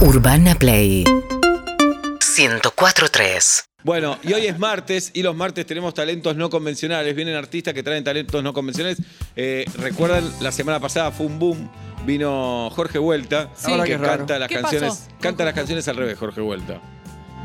Urbana Play 104.3 Bueno, y hoy es martes y los martes tenemos talentos no convencionales. Vienen artistas que traen talentos no convencionales. Eh, Recuerdan, la semana pasada fue un boom. Vino Jorge Vuelta, Sí. que Ahora que raro. canta las ¿Qué canciones. pasó? Canta las canciones al revés, Jorge Vuelta.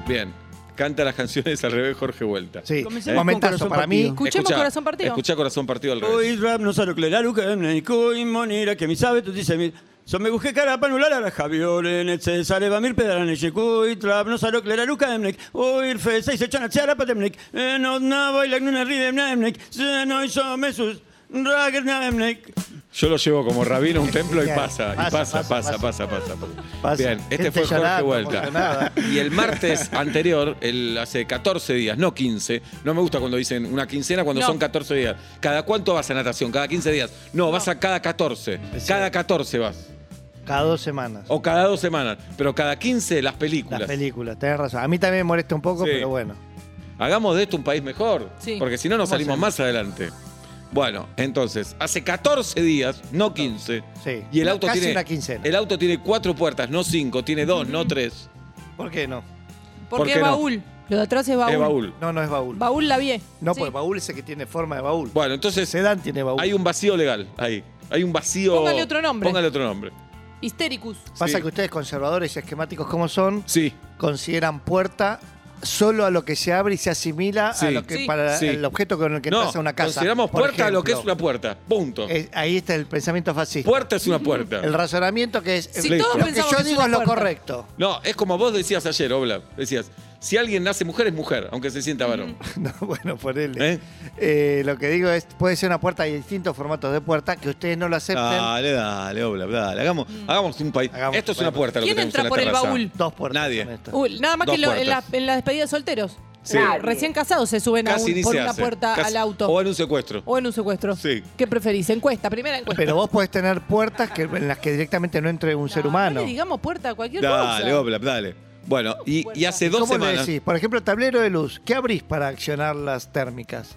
Bien. Canta las canciones al revés, Jorge Vuelta. Sí, Comencemos momentazo con para Corazón mí. Partido. Escuchemos Corazón Partido. Escucha Corazón Partido al revés. Oi rap non sarò claro che ne coi monira che mi sabe tu dice mi So me busqué cara para anular a la Javiore nel se sale va mir pedalane che coi trap non sarò claro che ne oi fe sei se chana chara pa demnek no na baila non ride nemnek se no so mesus rager nemnek Yo lo llevo como rabino a un templo y pasa, y Pasa, pasa, pasa, pasa. Bien, este Gente fue Jorge Vuelta. Y el martes anterior, el, hace 14 días, no 15, no me gusta cuando dicen una quincena cuando No. son 14 días. ¿Cada cuánto vas a natación? ¿Cada 15 días? No, vas a cada 14. Cada 14 vas. Cada dos semanas. O cada dos semanas. Pero cada 15 las películas. Las películas, tenés razón. A mí también me molesta un poco, Sí. pero bueno. Hagamos de esto un país mejor. Sí. Porque si no, nos ¿Cómo salimos más adelante. Bueno, entonces, hace 14 días, no 15. Sí. Y el auto Casi tiene. una quincena. El auto tiene cuatro puertas, no cinco, tiene dos, no tres. ¿Por qué no? ¿Por Porque qué es no? baúl. Lo de atrás es baúl. Es baúl. No, no es baúl. Baúl la vi. No, Sí. pues baúl es el que tiene forma de baúl. Bueno, entonces Sedán tiene baúl. hay un vacío legal ahí. Hay un vacío. Póngale otro nombre. Póngale otro nombre. Histéricus. Pasa Sí. que ustedes, conservadores y esquemáticos como son, Sí, consideran puerta solo a lo que se abre y se asimila Sí. a lo que Sí. para Sí. el objeto con el que no, entras a una casa. consideramos Por puerta a lo que es ejemplo, una puerta. Punto. eh, ahí está el pensamiento fascista. Puerta es una puerta. El razonamiento que es. Si lo todos que pensamos yo que es digo una es lo puerta. correcto. No, es como vos decías ayer, Obla. Decías, si alguien nace mujer, es mujer, aunque se sienta varón. No, bueno, por él. ¿Eh? Eh, lo que digo es, puede ser una puerta, hay distintos formatos de puerta que ustedes no lo acepten. Dale, dale, Obla, dale. Hagamos, hagamos un país. Hagamos Esto es un una puerta. lo que ¿Quién tenemos entra en la por el terraza. baúl? Dos puertas. Nadie. Uy, nada más Dos que lo- en, la, en la despedida de solteros. Sí. Recién casados se suben a un- por una hace. puerta Casi- al auto. O en un secuestro. O en un secuestro. Sí. ¿Qué preferís? Encuesta, primera encuesta. Pero vos podés tener puertas que, en las que directamente no entre un ser No, humano. No le digamos puerta a cualquier Dale, cosa. Obla, dale. Bueno, y, y hace dos ¿Cómo le semanas. decís? Por ejemplo, tablero de luz. ¿Qué abrís para accionar las térmicas?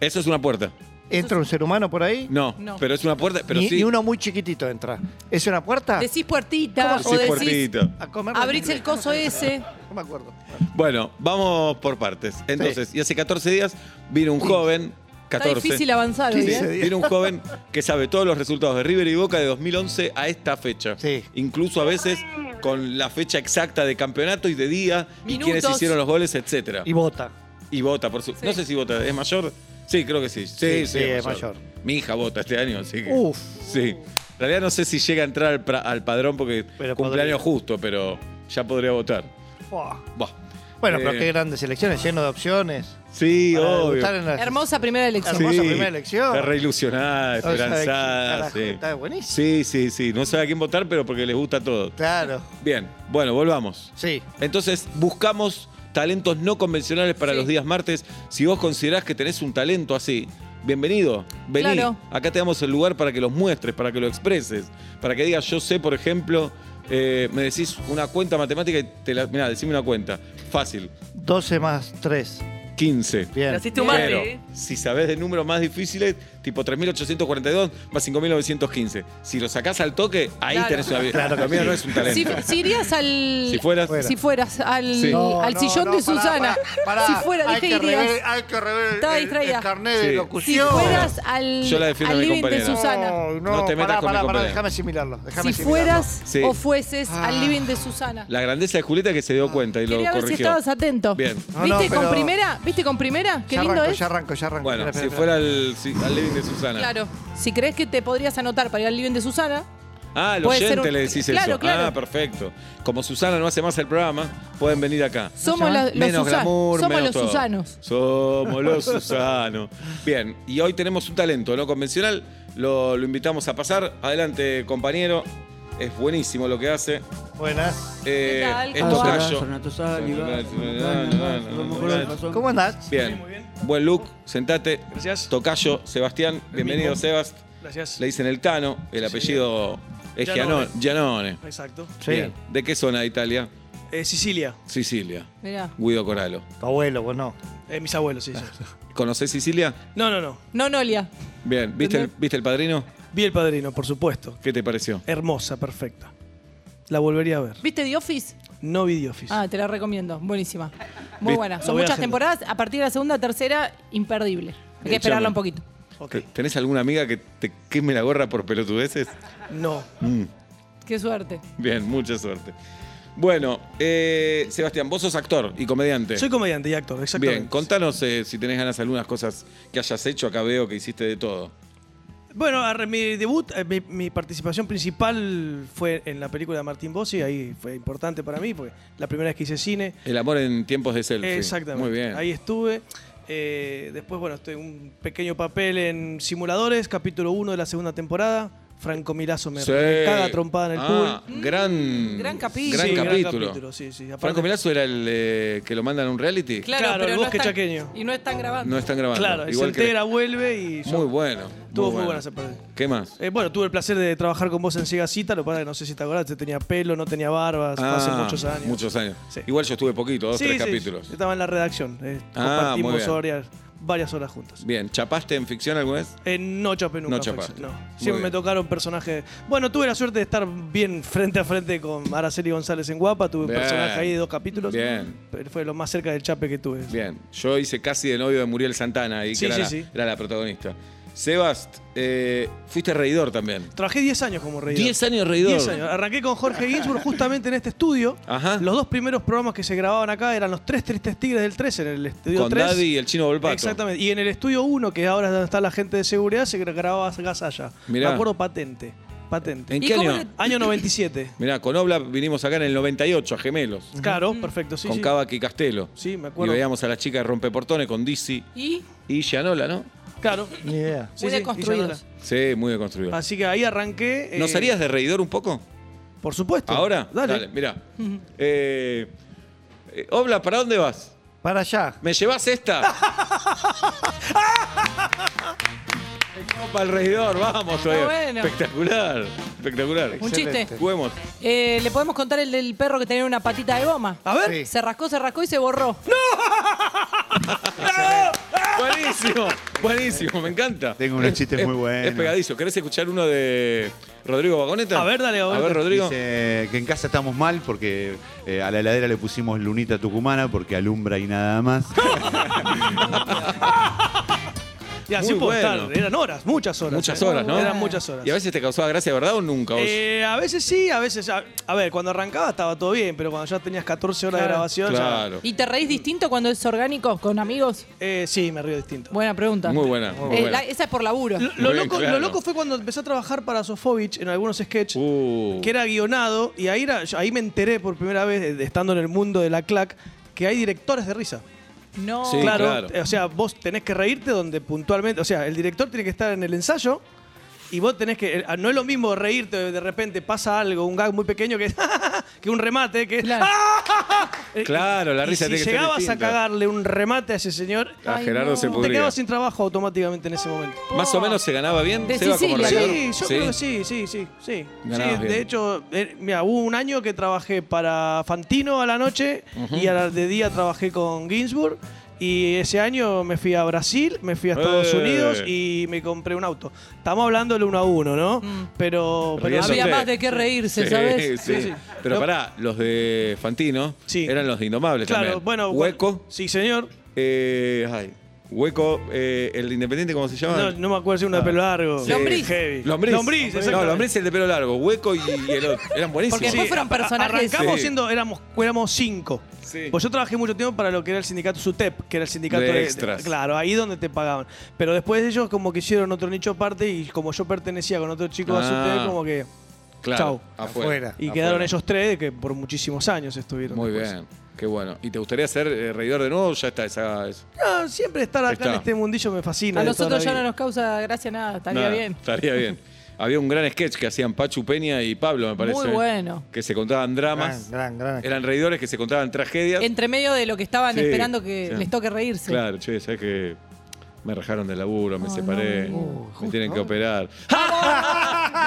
Eso es una puerta. ¿Entra un ser humano por ahí? No, No. pero es una puerta. Pero ni, sí. ni uno muy chiquitito entra. ¿Es una puerta? Decís puertita ¿Cómo o Sí, decís puertita. A comer abrís el coso ese. No me acuerdo. Bueno, vamos por partes. Entonces, y hace 14 días vino un joven, Está 14. difícil avanzar hoy, 15 ¿eh? Vino un joven que sabe todos los resultados de River y Boca de 2011 a esta fecha. Sí. Incluso a veces con la fecha exacta de campeonato y de día y Minutos. quiénes hicieron los goles, etcétera. Y vota. Y vota, por su. Sí. No sé si vota, ¿es mayor? Sí, creo que sí. Sí, sí, Sí, sí, es mayor. Mi hija vota este año, así que. Uf. Sí. En realidad no sé si llega a entrar al, pra- al padrón porque Pero cumpleaños podría. justo, pero ya podría votar. Buah. Buah. Bueno, Eh, pero qué grandes elecciones, lleno de opciones. Sí, Para obvio. debutar en las- Hermosa primera elección. Hermosa primera elección. Está re ilusionada, No sabe quién esperanzada. carajo, sí. Está buenísimo. sí, sí, sí. No sabe a quién votar, pero porque les gusta todo. Claro. Bien, bueno, volvamos. Sí. Entonces, buscamos talentos no convencionales para Sí. los días martes. Si vos considerás que tenés un talento así, bienvenido, vení. Claro. Acá te damos el lugar para que los muestres, para que lo expreses, para que digas, yo sé, por ejemplo, eh, me decís una cuenta matemática y te la. Mirá, decime una cuenta. Fácil. 12 más 3. 15. Bien. Naciste humano. Pero, ¿eh? si sabés de números más difíciles, tipo 3.842 más 5.915. Si lo sacás al toque, ahí Claro. tenés una vida. Claro mío sí. no es un Si, talento. si irías al. Si fueras. Fuera. Si fueras al, Sí. al sillón de Susana. si fuera, hay dije que irías. rever, hay que rever Estaba el, distraída. el carnet Sí. de Si locución. fueras al, Yo la defiendo al a mi living de compañera. Susana. No, no, No te metas pará, con mi pará, pará, compañera. déjame asimilarlo. Déjame Si asimilarlo. fueras Sí. o fueses Ah. al living de Susana. La grandeza de Julieta que se dio cuenta y lo Quería ver si corrigió. estabas atento. Bien. No, ¿Viste no, con pero- primera? ¿Viste con primera? Qué ya lindo arranco, es. ya arranco, ya arranco. Bueno, Espera, si espera, fuera al, si- al living de Susana. Claro. Si crees que te podrías anotar para ir al living de Susana, Ah, al oyente un- le decís Claro, eso. claro. Ah, perfecto. Como Susana no hace más el programa, pueden venir acá. somos la- los, menos Susa- glamour, somos menos los todo. Susanos. Somos los Susanos. Bien, y hoy tenemos un talento no convencional. Lo, lo invitamos a pasar. Adelante, compañero. Es buenísimo lo que hace. Buenas. Eh, ¿Qué tal? ¿Cómo andás? Bien. Buen look, sentate. Gracias. Tocayo, Sebastián, bienvenido mismo. Sebas. Gracias. Le dicen el Tano, el apellido es Gianone. Gianone. Gianone. Exacto. Sí. Bien. ¿De qué zona de Italia? Eh, Sicilia. Sicilia. Mirá. Guido Coralo. Tu abuelo, vos no. Eh, mis abuelos, sí, sí. ¿Conocés Sicilia? No, no, no. No, Nolia. Bien. ¿Viste el, ¿Viste el padrino? Vi el padrino, por supuesto. ¿Qué te pareció? Hermosa, perfecta. La volvería a ver. ¿Viste The Office? No vi The Office. Ah, te la recomiendo. Buenísima. Muy buena. Son muchas temporadas. A partir de la segunda, tercera, imperdible. Hay que esperarla un poquito. ¿Tenés alguna amiga que te queme la gorra por pelotudeces? No. Mm, Qué suerte. bien, mucha suerte. Bueno, eh, Sebastián, vos sos actor y comediante. Soy comediante y actor, exactamente. Bien, contanos eh, si tenés ganas de algunas cosas que hayas hecho. Acá veo que hiciste de todo. Bueno, mi debut, eh, mi, mi participación principal fue en la película de Martín Bossi, ahí fue importante para mí, porque la primera vez que hice cine. El amor en tiempos de selfie. Exactamente. Muy bien. Ahí estuve. Eh, después, bueno, estoy un pequeño papel en Simuladores, capítulo 1 de la segunda temporada. Franco Milazo me, Sí. caga trompada en el Ah, pool. Gran, Gran capítulo. Gran Sí, capítulo. sí, sí. Aparte- Franco Milazo era el eh, que lo mandan a un reality. Claro, el bosque están- chaqueño. Y no están grabando. No están grabando. Claro, y se Igual que- entera, vuelve y... yo- Muy bueno. Estuvo muy bueno. buena esa parte. ¿Qué más? Eh, bueno, tuve el placer de trabajar con vos en Cita, lo que pasa es que no sé si te acordás, tenía pelo, no tenía barbas, fue hace Ah, muchos años. Muchos años. Sí. Igual yo estuve poquito, dos, Sí, tres sí, capítulos. Estaba en la redacción, eh, Ah, muy compartimos. Varias, horas juntos. Bien, ¿chapaste en ficción alguna vez? Eh, no chapé nunca. No chapaste. No. Siempre me tocaron personajes. Bueno, tuve la suerte de estar bien frente a frente con Araceli González en Guapa. Tuve Bien. un personaje ahí de dos capítulos. Bien. Pero fue lo más cerca del chape que tuve. Bien, yo hice casi de novio de Muriel Santana y Sí, que era, sí, la, sí. era la protagonista. Sebast, eh, fuiste reidor también. Trabajé 10 años como reidor. 10 años reidor. 10 años. Arranqué con Jorge Ginsburg justamente en este estudio. Ajá. Los dos primeros programas que se grababan acá eran los tres tristes tigres del 3 en el estudio Con 3. Daddy y el chino Volpato. Exactamente. Y en el estudio 1, que ahora es donde está la gente de seguridad, se grababa Gasalla. Mirá. Me acuerdo patente. Patente. ¿En ¿Y qué año? le- Año 97. Mirá, con Obla vinimos acá en el 98, a Gemelos. Claro, perfecto. Sí, con sí. Y Castelo. Sí, me Y acuerdo. veíamos a las chicas de Rompeportones con Dizzy Y y Gianola, ¿no? Claro. Ni idea. Sí, muy sí, deconstruidos. Sí, muy deconstruido. Así que ahí arranqué. eh, ¿Nos harías de reidor un poco? Por supuesto. ¿Ahora? Dale. mira. Eh, eh, Obla, ¿para dónde vas? Para allá. ¿Me llevas esta? Para el reidor, vamos bueno. Espectacular, espectacular. un Excelente. chiste. Juguemos. Eh, ¿Le podemos contar el del perro que tenía una patita de goma? A ver. Sí. Se rascó, se rascó y se borró. Buenísimo, buenísimo, me encanta. Tengo unos Es- chistes es- muy buenos. Es pegadizo. ¿Querés escuchar uno de Rodrigo Vagoneta? A ver, dale, A ver, Rodrigo. Dice que en casa estamos mal porque eh, a la heladera le pusimos lunita tucumana porque alumbra y nada más. Y así Muy puedo bueno. estar. Eran horas, muchas horas. Muchas eh. horas, ¿no? Eran muchas horas. ¿Y a veces te causaba gracia, verdad, o nunca? vos? Eh, a veces sí, a veces. A, a ver, cuando arrancaba estaba todo bien, pero cuando ya tenías 14 horas de Claro. grabación. ya- claro. ¿Y te reís distinto cuando es orgánico, con amigos? eh, sí, me río distinto. Buena pregunta. Muy buena, muy Eh, buena. la- esa es por laburo. Lo, lo bien, loco, claro. lo loco fue cuando empecé a trabajar para Sofovich en algunos sketches. Uh, que era guionado y ahí, era, ahí me enteré por primera vez, estando en el mundo de la clac, que hay directores de risa. No. Sí, claro, claro. o sea, vos tenés que reírte donde puntualmente, o sea, el director tiene que estar en el ensayo y vos tenés que, eh, no es lo mismo reírte de repente pasa algo, un gag muy pequeño que, que un remate, que Claro. Eh, Claro, la y risa si tiene que ser llegabas a cagarle un remate a ese señor, a Ay, Gerardo no. se Te quedabas sin trabajo automáticamente en ese momento. Más o menos se ganaba bien, De Seba, como. Sí, yo creo que sí, sí, sí, de hecho, eh, mira, hubo un año que trabajé para Fantino a la noche y a la de día trabajé con Ginsburg. Y ese año me fui a Brasil, me fui a Estados Eh. Unidos y me compré un auto. Estamos hablando del uno a uno, ¿no? Mm. Pero, pero. Había más de qué reírse, Sí, ¿sabes? Sí, Sí, sí. Pero No. pará, los de Fantino Sí. eran los de Indomables claro, también. bueno. Hueco, bueno, sí, señor. eh, ay, Hueco, eh, el de Independiente, ¿cómo se llama? No, no me acuerdo si uno de Ah. pelo largo. Sí. Lombriz. Heavy. Lombriz. Lombriz, No, exactamente. Lombriz el de pelo largo. Hueco y, y el otro. Eran buenísimos. Porque después fueron personajes. Arrancamos Sí. siendo, éramos, éramos cinco. Sí. Pues yo trabajé mucho tiempo para lo que era el sindicato SUTEP, que era el sindicato De de, extras. claro, ahí donde te pagaban. Pero después ellos como que hicieron otro nicho aparte y como yo pertenecía con otro chico a Ah. SUTEP, como que... Claro, Chau. afuera. Afuera. Y Afuera. quedaron ellos tres que por muchísimos años estuvieron. Muy después. bien, qué bueno. ¿Y te gustaría ser eh, reidor de nuevo o ya está esa? esa- No, siempre estar acá Está. en este mundillo me fascina. A de toda nosotros la ya no vida. nos causa gracia nada, estaría Nada, bien. Estaría bien. Había un gran sketch que hacían Pachu Peña y Pablo, me parece. Muy bueno. Que se contaban dramas. Gran, gran, gran. Eran reidores que se contaban tragedias. Entre medio de lo que estaban Sí, esperando que sí. les toque reírse. Claro, che, sabes que me rajaron del laburo, me separé, no, me tienen que operar.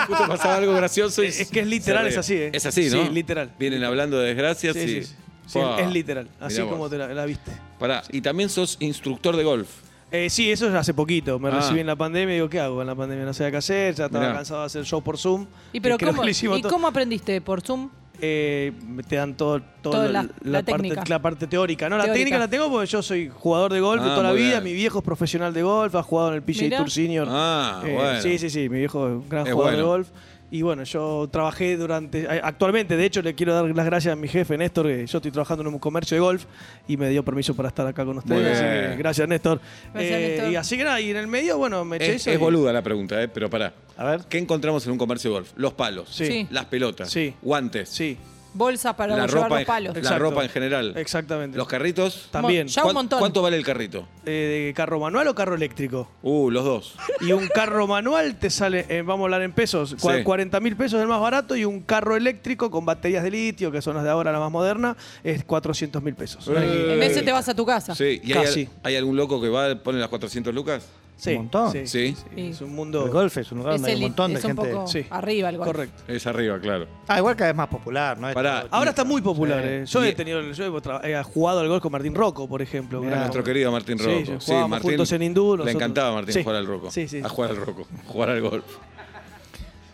Justo pasaba algo gracioso y Es que es literal, es así, ¿eh? Es así, ¿no? Sí, literal. Vienen hablando de desgracias Sí, y... sí, sí. Sí, Fua. es literal, así Mirá como vos. te la, la viste. Pará, y también sos instructor de golf. Eh, sí, eso ya hace poquito. Me Ah. recibí en la pandemia y digo, ¿qué hago en la pandemia? No sabía qué hacer, ya estaba Mirá. cansado de hacer show por Zoom. ¿Y, pero que cómo, hicimos ¿y todo. cómo aprendiste? ¿Por Zoom? Eh, te dan todo, todo Toda lo- la- la, la parte, la parte teórica. No, la técnica la tengo porque yo soy jugador de golf de Ah, toda la vida. bien. Mi viejo es profesional de golf, ha jugado en el PGA Mirá. Tour Senior. Ah, Eh, bueno. Sí, sí, sí. Mi viejo es un gran Es jugador bueno. de golf. Y bueno, yo trabajé durante. eh, Actualmente, de hecho, le quiero dar las gracias a mi jefe, Néstor, que yo estoy trabajando en un comercio de golf y me dio permiso para estar acá con ustedes. Así que gracias, Néstor. Gracias, Eh, Néstor. Y así que nada, y en el medio, bueno, me eché Es, eso. es y- boluda la pregunta, ¿eh? pero pará. A ver. ¿Qué encontramos en un comercio de golf? Los palos, Sí. Sí. las pelotas, Sí. guantes, Sí, Bolsa para la, llevar ropa los en, palos. la Exacto. ropa en general. exactamente. Los carritos. También. Ya un ¿Cuán- montón. ¿Cuánto vale el carrito? Eh, ¿De carro manual o carro eléctrico? Uh, los dos. Y un carro manual te sale, eh, vamos a hablar en pesos, Sí. 40 mil pesos es el más barato y un carro eléctrico con baterías de litio, que son las de ahora, la más moderna, es 400 mil pesos. En vez de te vas a tu casa. Sí, ¿y hay, Casi. hay algún loco que va a poner las 400 lucas? Sí, Un montón. Sí, Sí. Sí. Es un mundo... El golf es un lugar Es, donde hay un el- montón de es un gente. poco Sí. arriba el golf. Correcto. Es arriba, claro. Ah, igual cada vez más popular, ¿no? Es Pará. todo- Ahora está muy popular. Sí. eh. Yo Y- he tenido, yo he, tra- he jugado al golf con Martín Rocco, por ejemplo. Mirá. Nuestro querido Martín Sí, Rocco. jugábamos juntos en Hindú, Le nosotros- encantaba a Martín Sí. jugar al Rocco. Sí, sí. A jugar al Rocco. Jugar al golf.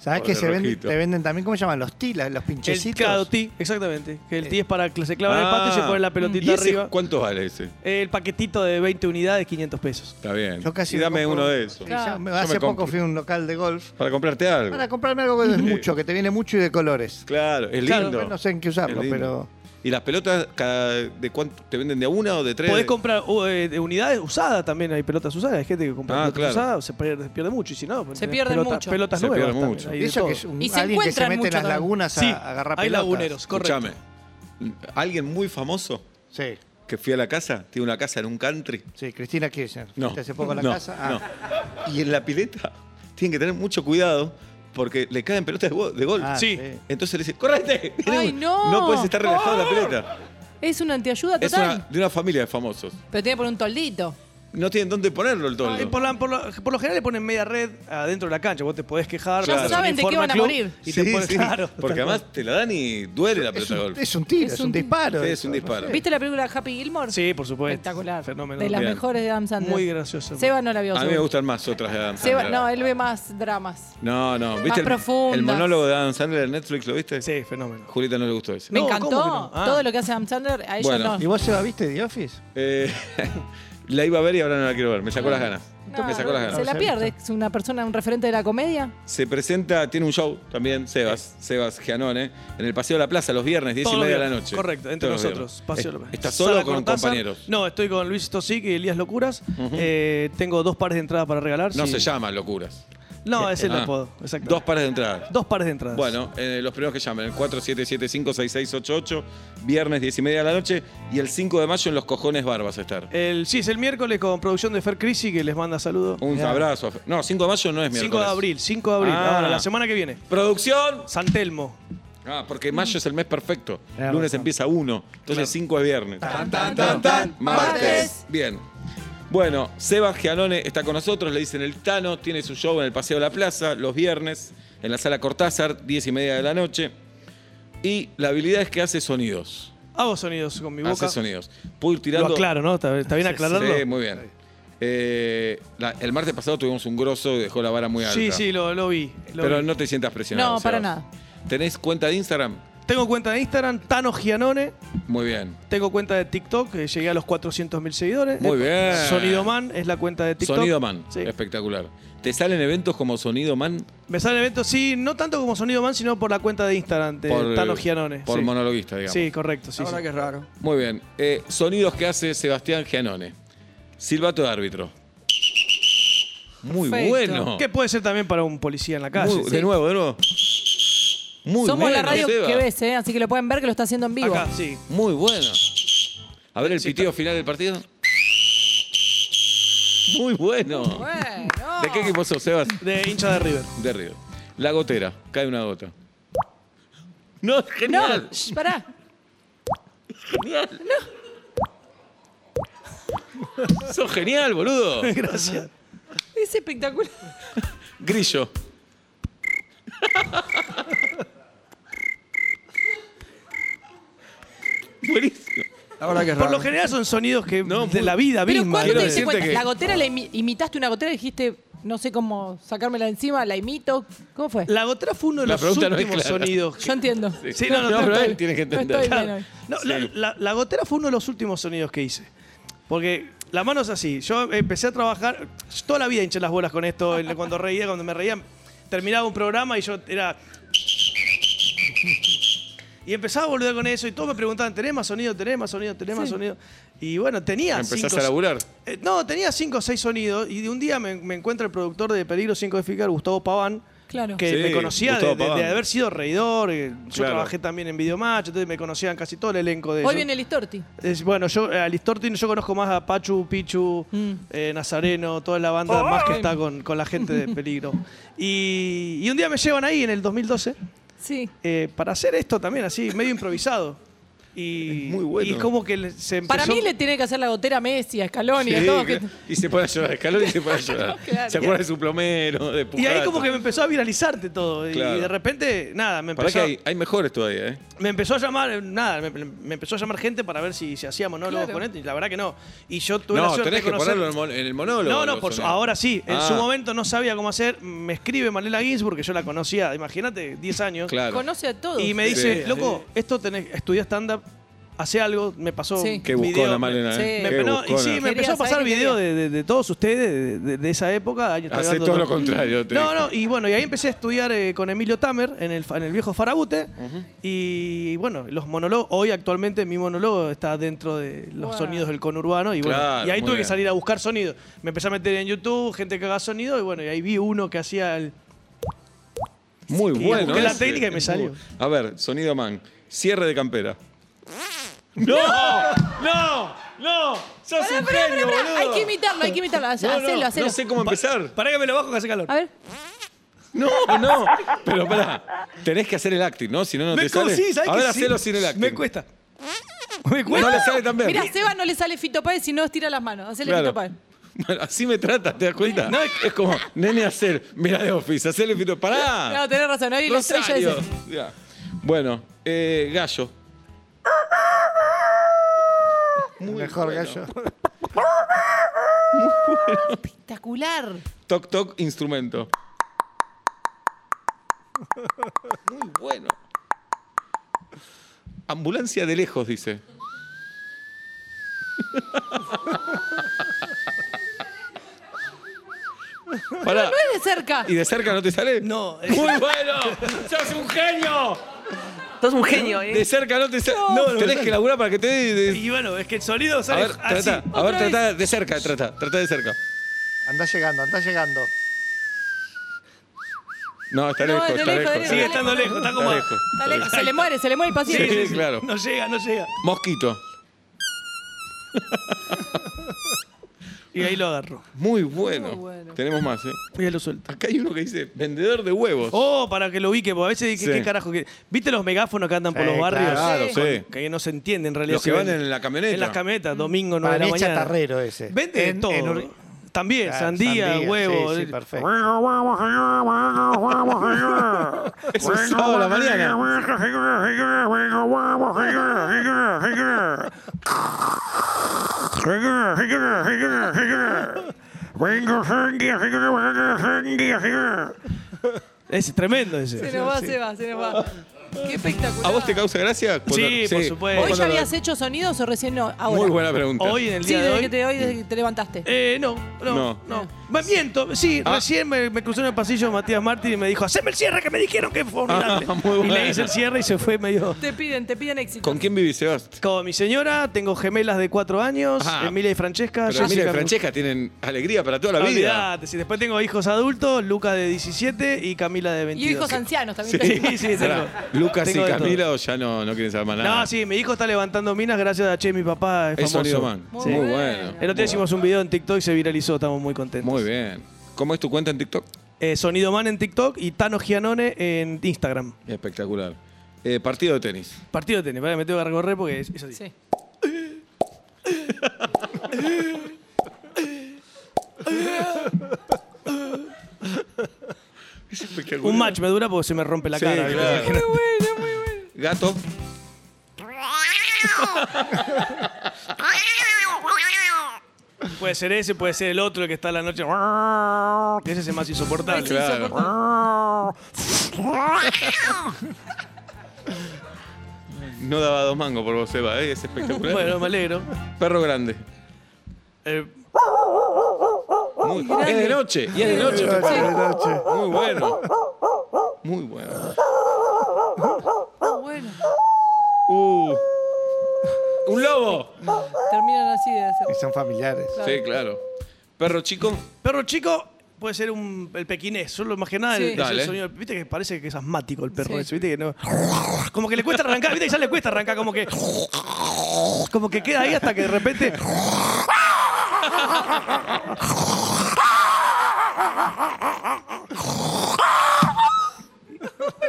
¿Sabes que se venden, te venden también, ¿cómo se llaman? Los tilas, los El pinchecitos. claro, tee, exactamente. Que el tee es para que se clava en el pato y se Ah. pone la ¿Y pelotita ese arriba. ¿Cuánto vale ese? El paquetito de 20 unidades, 500 pesos. Está bien. Yo casi y dame compro- uno de esos. Claro. yo hace poco compro. fui a un local de golf Para comprarte algo. para comprarme algo que es mucho, que te viene mucho y de colores. Claro, es Claro, lindo. No sé en qué usarlo, pero. ¿Y las pelotas cada, de cuánto te venden de una o de tres? Podés comprar uh, eh, de unidades usadas también, hay pelotas usadas. Hay gente que compra Ah, pelotas claro. usadas, se pierde, se pierde mucho. Y si no, pues Se tenés pierden pelotas, mucho. Pelotas Se nuevas pierde mucho. hay Y eso que es un, Y se alguien que se mete en mucho las también. lagunas a, Sí, a agarrar hay pelotas. laguneros, correcto. Escúchame. ¿Alguien muy famoso Sí, que fui a la casa? ¿Tiene una casa en un country? sí, Cristina Kirchner. No. ¿Fuiste hace poco a la no, casa? Ah. no. Y en la pileta tienen que tener mucho cuidado porque le caen pelotas de, go- de golf. Ah, Sí. Entonces le dicen, ¡correte! Ay, no. No puedes estar relajado en la pileta. Es una antiayuda Es total. una, de una familia de famosos. Pero tiene que poner un toldito. No tienen dónde ponerlo el toldo. Eh, por, la- por lo, por lo general le ponen media red adentro de la cancha. Vos te podés quejar. Ya vas a un saben de qué informe van a club morir. Y te Sí, pones, sí, claro, porque además te la dan y duele la pelota de un, golf. es un tiro, Es es un, un- disparo. Sí, es un disparo. ¿Viste la película Happy Gilmore? Sí, por supuesto. Espectacular. Fenómeno. De las Bien. mejores de Adam Sandler. Muy gracioso. Seba no la vio. A mí me seguro. gustan más otras de Adam Seba, Sandler. no, él ve más dramas. No, no. ¿Viste el, profundas. el monólogo de Adam Sandler en Netflix? ¿Lo viste? Sí, fenómeno. Julieta no le gustó ese. Me No, encantó ¿cómo que no? Ah. todo lo que hace Adam Sandler. A ella Bueno. ¿Y no. vos, Seba, viste The Office? Eh, la iba a ver y ahora no la quiero ver. Me sacó las ganas. No, me sacó las ganas. Se la pierde. Es una persona, un referente de la comedia. Se presenta, tiene un show también, Sebas, Sebas Gianone, en el Paseo de la Plaza los viernes, 10 y Todos media de la noche. Correcto, entre Todos los nosotros. viernes. Paseo de la- ¿Estás Sala solo o con Cortázar. compañeros? No, estoy con Luis Tosic y Elías Locuras. Eh, tengo dos pares de entradas para regalar. No sí. se llama Locuras. No, es el Ah, apodo. Exacto. Dos pares de entradas. Dos pares de entradas. Bueno, eh, los primeros que llamen, el 47756688, viernes 10 y media de la noche, y el 5 de mayo en Los Cojones Barbas a estar. El, sí, es el miércoles con producción de Fer Crisi que les manda saludos. Un Mirá. abrazo. a No, 5 de mayo no es 5 miércoles. de abril, 5 de abril. Ah. Ahora, la semana que viene. Producción. San Telmo. Ah, porque mayo es el mes perfecto. Lunes empieza 1, entonces 5 es viernes. tan, tan, tan. Martes. Bien. Bueno, Sebas Gianone está con nosotros, le dicen el Tano, tiene su show en el Paseo de la Plaza los viernes, en la sala Cortázar, 10 y media de la noche. Y la habilidad es que hace sonidos. Hago sonidos con mi boca. Hace sonidos. Puedo ir tirando. Lo aclaro, ¿no? ¿Está, está bien aclararlo? Sí, muy bien. Eh, la- el martes pasado tuvimos un grosso y dejó la vara muy alta. Sí, sí, lo, lo vi. lo Pero vi. no te sientas presionado. No, para Sebas. nada. ¿Tenés cuenta de Instagram? Tengo cuenta de Instagram, Tano Gianone. Muy bien. Tengo cuenta de TikTok, que llegué a los 400.000 seguidores. Muy bien. Sonido Man es la cuenta de TikTok. Sonido Man. Sí. Espectacular. ¿Te salen eventos como Sonido Man? Me sale evento, sí, no tanto como Sonido Man, sino por la cuenta de Instagram de Por, Tano Gianone. Por sí. monologuista, digamos. Sí, correcto. Sí, La verdad sí. que es raro. Muy bien. Eh, sonidos que hace Sebastián Gianone. Silbato de árbitro. Muy Perfecto. bueno. Que puede ser también para un policía en la calle. Muy- De nuevo, de nuevo. Muy Somos bueno, la radio Seba. que ves, ¿eh? Así que lo pueden ver que lo está haciendo en vivo. Acá, sí. Muy bueno. A ver el pitido final del partido. Muy bueno. Bueno. ¿De qué equipo sos, Sebas? De hincha de River. De River. La gotera. Cae una gota. No, es No, genial. shh, pará. Genial. Sos genial, boludo. Gracias. Es espectacular. Grillo. Buenísimo. La verdad que es Por raro. lo general son sonidos que No, de muy- la vida Pero misma. ¿cuándo te quiero diste decirte cuenta? que- La gotera, imi- imitaste una gotera y dijiste, no sé cómo sacármela de encima, la imito. ¿Cómo fue? La gotera fue uno de La los pregunta no es últimos clara. sonidos. Yo entiendo. Sí, no, no, No, no pero estoy- él tiene que no entender. estoy bien hoy. No, Sí. la, la- la gotera fue uno de los últimos sonidos que hice. Porque la mano es así. Yo empecé a trabajar, toda la vida hinché las bolas con esto. el- Cuando reía, cuando me reía, terminaba un programa y yo era. Y empezaba a volver con eso y todos me preguntaban, ¿tenés más sonido? ¿Tenés más sonido? ¿Tenés más Sí. sonido? Y bueno, tenía Empezás cinco- a laburar. Eh, no, tenía cinco o seis sonidos y de un día me, me encuentra el productor de Peligro sin codificar, Gustavo Paván, Claro. que Sí, me conocía de, Gustavo de- de Paván. haber sido reidor. eh, Yo Claro. trabajé también en Videomatch, entonces me conocían casi todo el elenco de Hoy viene el Istorti. Es- bueno, yo eh, a yo conozco más a Pachu, Pichu, Mm. eh, Nazareno, toda la banda más que está con, con la gente de Peligro. Y, y un día me llevan ahí en el 2012 Sí. eh, para hacer esto también así, medio improvisado. Y, Es muy bueno. y como que se empezó... Para mí le tiene que hacer la gotera a Messi, a Scaloni, a Sí, todo. que- Y se a llorar, escalón y se a llorar. Claro. Se acuerda de su plomero, de Y ahí Pujato. como que me empezó a viralizarte todo. Y- Claro. Y de repente, nada, me empezó, que hay, hay mejores todavía, ¿eh? me empezó a llamar, nada, me, me empezó a llamar gente para ver si, si hacía monólogos Claro. con esto. Y la verdad que no. Y yo tuve la No, suerte tenés de que conocer- ponerlo en el mon- en el monólogo. No, no, por su- ahora sí. En Ah, su momento no sabía cómo hacer. Me escribe Manela Ginsburg, que yo la conocía, imagínate, 10 años. Claro. Conoce a todos. Y me dice, Sí. loco, esto tenés, estudiá stand-up, hace algo, me pasó Sí. Video, buscona me- Malena, Sí. ¿eh? me- Qué no, y buscona. sí, me empezó a pasar video de, de- de todos ustedes de, de- de esa época. años Hace todo lo contrario, te No, no, y bueno, y ahí empecé a estudiar eh, con Emilio Tamer en el, en el viejo Farabute. Y bueno, los monólogos, hoy actualmente mi monólogo está dentro de los Wow. sonidos del conurbano. Y, bueno, Claro, y ahí tuve bien. que salir a buscar sonido. Me empecé a meter en YouTube, gente que haga sonido, y bueno, y ahí vi uno que hacía el. Muy Y bueno. busqué la ese. técnica y me salió. A ver, sonido man. Cierre de campera. ¡No! ¡No! ¡No! ¡Sos Pará, un pará, genio, pará, pará. boludo! Hay que imitarlo, hay que imitarlo. Hace- No, no, hacelo, hacelo. no sé cómo empezar. Para que me lo bajo que hace calor. A ver. No, no. Pero pará. Tenés que hacer el acting, ¿no? Si no, no Me te co- sale. sí, ¿sabes a que ver, sí? hacelo sin el acting. Me cuesta. Me cuesta. No le sale tan bien. Mira, a Seba no le sale Fito Páez si no estira las manos. Hacele Claro. Fito Páez. Bueno, así me trata, ¿te das cuenta? No, es como, nene, hacer. Mira de Office, hacerle fito. ¡Pará! No, tenés razón. Ahí la estrella Rosario. ese. Ya. Bueno, eh, gallo. Mejor gallo. Espectacular. Toc, toc, instrumento. Muy bueno. Ambulancia de lejos, dice. Pará. No es de cerca. ¿Y de cerca no te sale? No, es- ¡Muy bueno! ¡Sos un genio! Sos un genio, ¿eh? De cerca no te. No, no Tenés que laburar para que te dé. de- Y bueno, es que el sonido A sale ver, así. trata. A ver, Otra vez. trata de cerca, trata. Trata de cerca. Anda llegando, anda llegando. No, está No, lejos, está lejos, Sigue lejos. estando lejos, está Está como. lejos. Está lejos. Se le muere, se le muere el paciente. Sí, sí, claro. No llega, no llega. Mosquito. Y ahí lo agarro. Muy bueno. Muy bueno. Tenemos más, ¿eh? Y ahí lo suelto. Acá hay uno que dice vendedor de huevos. Oh, para que lo ubique, porque a veces Sí. ¿qué, carajo? que- ¿Viste los megáfonos que andan por Sí, los barrios? Claro, Sí. sí. Que no se entiende en realidad. Los si que van venden. en la camioneta. En las camionetas, domingo 9 Para de la mí es mañana. chatarrero ese. Vende de En- todo. en Ur- También, Claro, sandía, sandía, huevo. Sí, sí, perfecto. Es un sábado a la mañana. Es tremendo ese. Se nos va, se va, se nos va. Qué espectacular. ¿A vos te causa gracia? Cuando- Sí, por supuesto. ¿Hoy ya habías hecho sonidos o recién no? Ahora. Muy buena pregunta. Hoy en el Sí, día de desde hoy. que te, hoy desde que te levantaste. Eh, no, no, No. no. Me miento, sí, Ah. recién me, me cruzó en el pasillo Matías Martín y me dijo, haceme el cierre que me dijeron que fue formidable. Ah, muy y bueno. le hice el cierre y se fue medio... Te piden, te piden éxito. ¿Con quién vivís, Sebas? Como mi señora, tengo gemelas de cuatro años, Ah. Emilia y Francesca. Pero Emilia y Jessica- Francesca tienen alegría para toda la vida. olvidate, sí. Después tengo hijos adultos, Luca de 17 y Camila de Y 22. hijos ancianos también. Sí, sí, tengo. Pará, ¿Lucas y tengo de todo. Camila o ya no, no quieren saber más nada? No, sí, mi hijo está levantando minas gracias a Che, mi papá es Es famoso. sonido man. Muy bueno. El otro día hicimos un video en TikTok y se viralizó, estamos muy contentos. Muy bien. ¿Cómo es tu cuenta en TikTok? Eh, Sonido Man en TikTok y Tano Gianone en Instagram. Espectacular. Eh, partido de tenis. Partido de tenis, ¿vale? me tengo que recorrer porque es, es así. Sí. Es espectacular. Un match me dura porque se me rompe la Sí, cara. claro. Muy bueno, muy bueno. Gato. Puede ser ese, puede ser el otro el que está a la noche. Que ese es el más insoportable. Insoportable. No daba dos mangos por vos, Seba, ¿eh? es espectacular. Bueno, me alegro. Perro grande. Eh, Muy, grande. es de noche, y es de noche. De perro. noche. Muy bueno. Muy bueno. Bueno. Uh. ¡Un lobo! Terminan así de hacer. Y son familiares. Sí, claro. Perro chico. perro chico puede ser un, el pequinés. Solo más que nada el, es el Dale. sonido. Viste que parece que es asmático el perro Sí. ese. Viste que no. Como que le cuesta arrancar. Viste que ya le cuesta arrancar. Como que. Como que queda ahí hasta que de repente.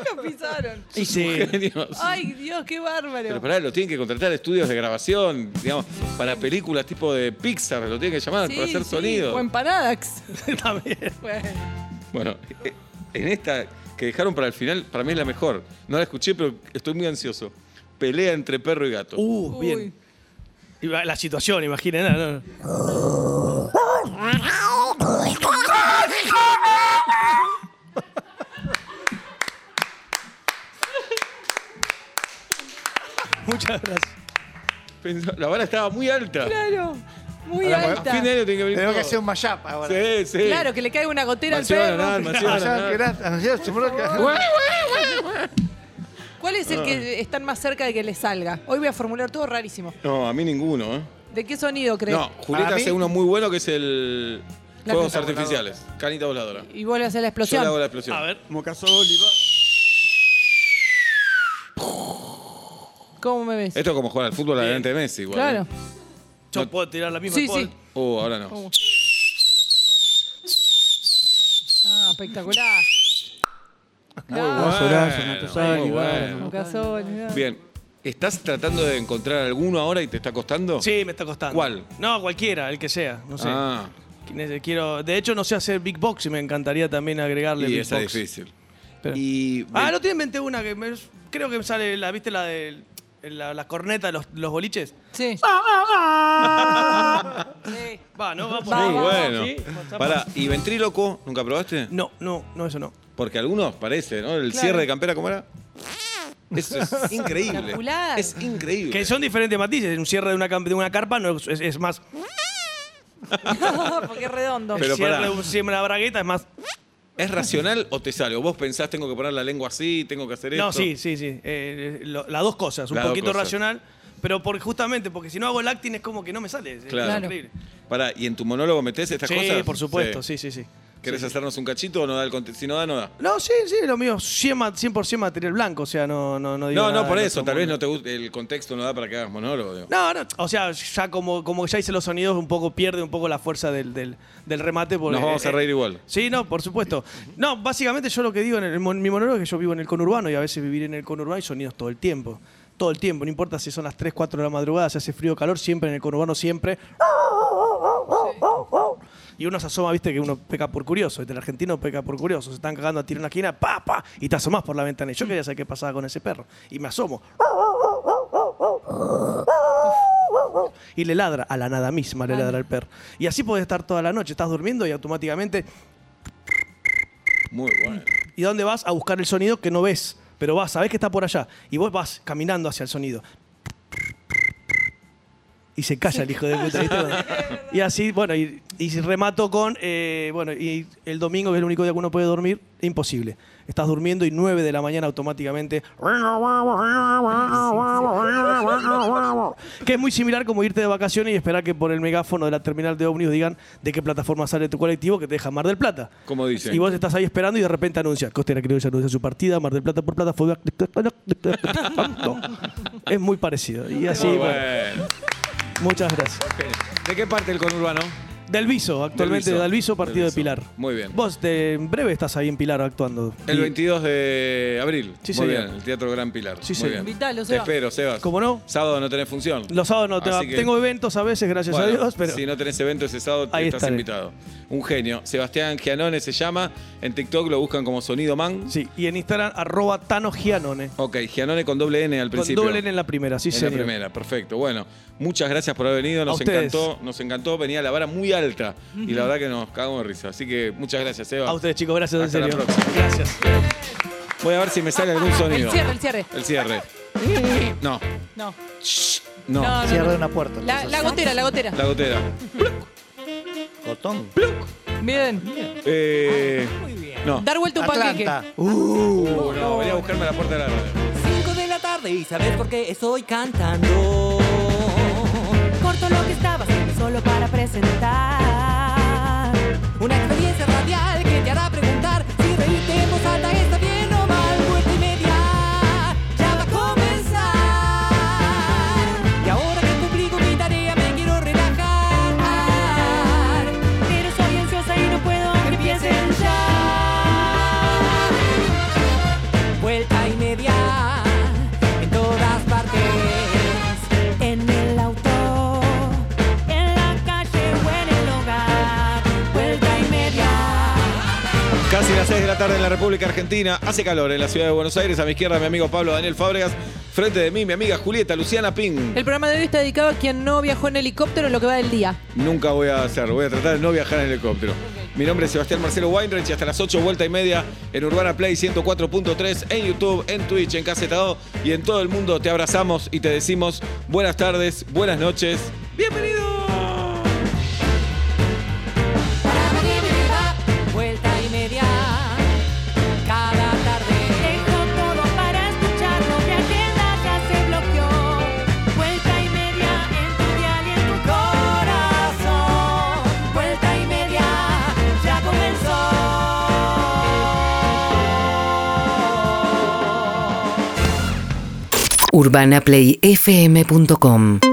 Lo pisaron. Y sí. Genios. Ay, Dios, qué bárbaro. Pero pará, lo tienen que contratar estudios de grabación, digamos, para películas tipo de Pixar, lo tienen que llamar Sí, para hacer sí, sonido. O empanadas. También. Bueno. Bueno, eh, en esta que dejaron para el final, para mí es la mejor. No la escuché, pero estoy muy ansioso. Pelea entre perro y gato. Uh, bien. Uy. Y va- La situación, imaginen. no, no. Muchas gracias. Pensó- La vara estaba muy alta. Claro. Muy Ahora, A alta. fin de año tiene que venir Tenemos que todo. hacer un mashup ahora. Sí, sí. Claro, que le caiga una gotera al perro. ¿Cuál es el que están más cerca de que le salga? Hoy voy a formular todo rarísimo. No, a mí ninguno, ¿eh? ¿De qué sonido crees? No, Julieta Para mí- hace uno muy bueno que es el. La Fuegos canita artificiales. Canita voladora. Y vuelve a hacer la Yo explosión. le hago la explosión. A ver. Mocasol y ¿Cómo me ves? Esto es como jugar al fútbol adelante de Messi, igual. claro. ¿eh? Yo No- puedo tirar la misma Sí, Paul. sí. Uh, ahora no. Ah, espectacular. Muy Claro. Bueno, matosal, muy Ibarra, bueno. Bien. ¿Estás tratando de encontrar alguno ahora y te está costando? Sí, me está costando. ¿Cuál? No, cualquiera, el que sea. No sé. Ah, Quiero, de hecho, no sé hacer Big Box y me encantaría también agregarle y Big esa es Box. difícil. Espera. Y. Ah, no te inventé una que me- creo que me sale, la, ¿viste la de la, la corneta de los, los boliches? Sí. Sí. Va, ¿no? Va por ahí. Muy bueno. Sí, Pará, ¿y ventríloco? ¿Nunca probaste? No, no, no, eso no. Porque algunos parece, ¿no? El Claro. cierre de campera, ¿cómo era? Eso es increíble. Espectacular. Es increíble. Que son diferentes matices. Un cierre de una, cam- de una carpa no es, es- es más. Porque es redondo. Pero el cierre pará. de un- cierre de una bragueta es más. ¿Es racional o te sale? ¿O vos pensás tengo que poner la lengua así, tengo que hacer esto? No, sí, sí, sí. Eh, lo- las dos cosas. Un Las dos poquito cosas. racional. Pero por, justamente porque si no hago el acting es como que no me sale. Es Claro. increíble. Pará, ¿y en tu monólogo metés estas Sí, cosas? por supuesto, sí, sí, sí. ¿Querés hacernos un cachito o no da el conte- Si no da, no da. No, sí, sí, lo mío. 100%, ma- 100 material blanco, o sea, no, no, no digo No, nada no, por eso. otro Tal vez mundo. no te guste, el contexto no da para que hagas monólogo. digo. No, no, o sea, ya como, como ya hice los sonidos, un poco pierde un poco la fuerza del, del, del remate. Porque, Nos vamos a eh, reír igual. Sí, no, por supuesto. No, básicamente yo lo que digo en, el- en mi monólogo es que yo vivo en el conurbano y a veces vivir en el conurbano hay sonidos todo el tiempo. Todo el tiempo, no importa si son las 3, 4 de la madrugada, si hace frío o calor, siempre en el conurbano, siempre. Y uno se asoma, viste, que uno peca por curioso. El argentino peca por curioso. Se están cagando a tiro en una esquina, pa, pa, y te asomás por la ventana. Y yo quería saber qué pasaba con ese perro. Y me asomo. Y le ladra, a la nada misma le ladra el perro. Y así puedes estar toda la noche. Estás durmiendo y automáticamente Muy bueno. ¿Y dónde vas? A buscar el sonido que no ves, pero vas, sabés que está por allá. Y vos vas caminando hacia el sonido. Y se calla el hijo de puta. y así, bueno, y, y remato con, eh, bueno, y el domingo, que es el único día que uno puede dormir, imposible. Estás durmiendo y 9 de la mañana automáticamente. Que es muy similar como irte de vacaciones y esperar que por el megáfono de la terminal de ómnibus digan de qué plataforma sale tu colectivo que te deja Mar del Plata. Como dicen. Y vos estás ahí esperando y de repente anuncia, Costera creo que anuncia su partida, Mar del Plata por plata fue... Es muy parecido. Y así, Muy bueno, bueno. muchas gracias. ¿De qué parte del conurbano? Del Viso, actualmente Del Viso. Del Viso, partido de. Pilar. Muy bien. Vos de, en breve estás ahí en Pilar actuando. El Y- 22 de abril. Sí, Muy bien, el Teatro Gran Pilar. Sí, Muy señor. bien. Invitalo, Te Seba. espero, Sebas. ¿Cómo no? Sábado no tenés función. Los sábados no te Así que- tengo eventos a veces, gracias Bueno, a Dios, pero Si no tenés evento ese sábado, Ahí estás estaré. invitado. Un genio. Sebastián Gianone se llama. En TikTok lo buscan como Sonido Man. sí. Y en Instagram, arroba Tano Gianone. Ok, Gianone con doble N al Con principio. doble N en la primera, sí, en señor. la primera, perfecto. Bueno, muchas gracias por haber venido, nos ustedes. encantó, nos encantó, venía la vara muy alta y la verdad que nos cagamos de risa. Así que muchas gracias, Eva. A ustedes, chicos, gracias, Hasta en la serio. próxima. Gracias. Voy a ver si me sale algún sonido. El cierre, el cierre. El cierre. No, No. no. No, no, de una puerta. La, entonces. la gotera, la gotera. La gotera. Cotón. Bien. Eh, no. Dar vuelta un panqueque. Atlanta. Uh, no, venía a buscarme a la puerta de la radio. 5 de la tarde y sabes por qué estoy cantando. Corto lo que estaba haciendo solo para presentar. Una experiencia radial que te hará preguntar si reírte en voz alta 6 de la tarde en la República Argentina. Hace calor en la ciudad de Buenos Aires. A mi izquierda, mi amigo Pablo Daniel Fábregas. Frente de mí, mi amiga Julieta Luciana Ping. El programa de hoy está dedicado a quien no viajó en helicóptero en lo que va del día. Nunca voy a hacerlo. Voy a tratar de no viajar en helicóptero. Mi nombre es Sebastián Marcelo Weinreich y hasta las 8 vuelta y media en Urbana Play 104.3, en YouTube, en Twitch, en Casetado y en todo el mundo te abrazamos y te decimos buenas tardes, buenas noches. ¡Bienvenido! urbanaplayfm.com